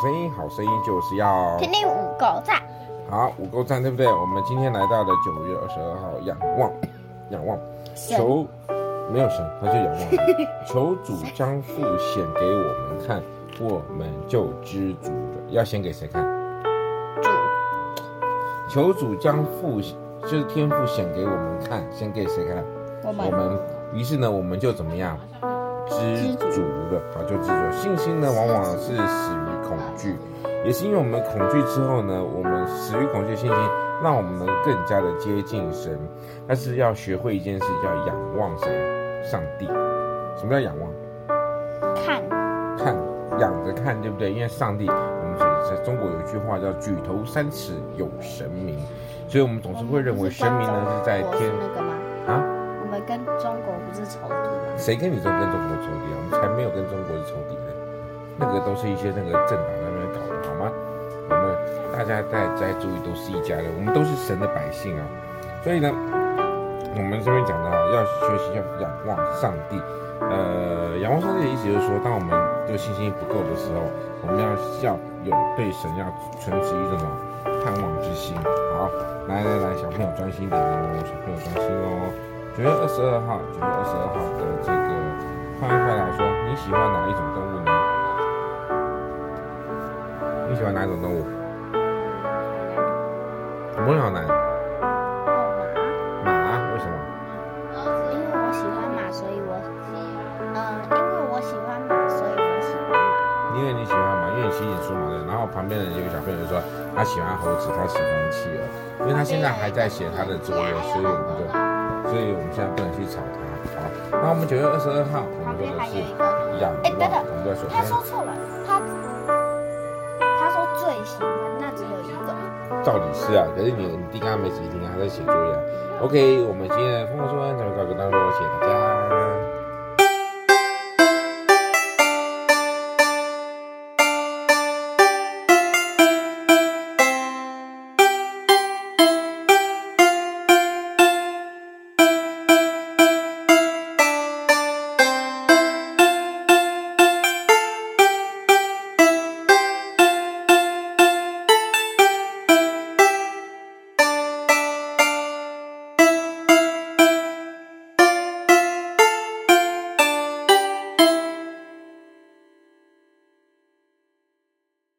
声音，好声音就是要听听五狗赞。好，五狗赞，对不对？我们今天来到了九月二十二号，仰望，仰望，求没有神，他就仰望，求主将父显给我们看，我们就知足了。要显给谁看？主。求主将父，就是天父显给我们看，显给谁看？我们。我们。于是呢，我们就怎么样？知足的啊，就知足。信心呢，往往是始于恐惧，也是因为我们恐惧之后呢，我们始于恐惧的信心，让我们能更加的接近神。但是要学会一件事，叫仰望神，上帝。什么叫仰望？看，看，仰着看，对不对？因为上帝，我们在中国有一句话叫“举头三尺有神明”，所以我们总是会认为神明呢是在天。跟中国不是仇敌吗？谁跟你说跟中国仇敌啊？我们才没有跟中国是仇敌呢。那个都是一些那个政党在那边搞的，好吗？我们大家在在注意，都是一家人，我们都是神的百姓啊。所以呢，我们这边讲到要学习要仰望上帝。呃，仰望上帝的意思就是说，当我们这个信心不够的时候，我们要要有对神要存持一种盼望之心。好，来来来，小朋友专心点哦，小朋友专心哦。九月二十二号，九月二十二号的这个快问快答说，你喜欢哪一种动物呢？你喜欢哪一种动物？怎么会好难？马。马？为什么？因为我喜欢马，所以我，嗯、呃，因为我喜欢马，所以我喜欢马。因为你喜欢马，因为你出马嘛的。然后旁边的有个小朋友就说，他喜欢猴子，他喜欢企鹅，因为他现在还在写他的作业，所以我们就。所以我们现在不能去吵他，好。那我们九月二十二号，我们做的是仰望。哎，等等，我们在说。他说错了，他他说最喜欢，那只有一个。照理是啊，可是你你弟刚刚没仔细听，他在写作业。OK，我们今天的丰禾硕恩讲就告一个段落，谢谢大家。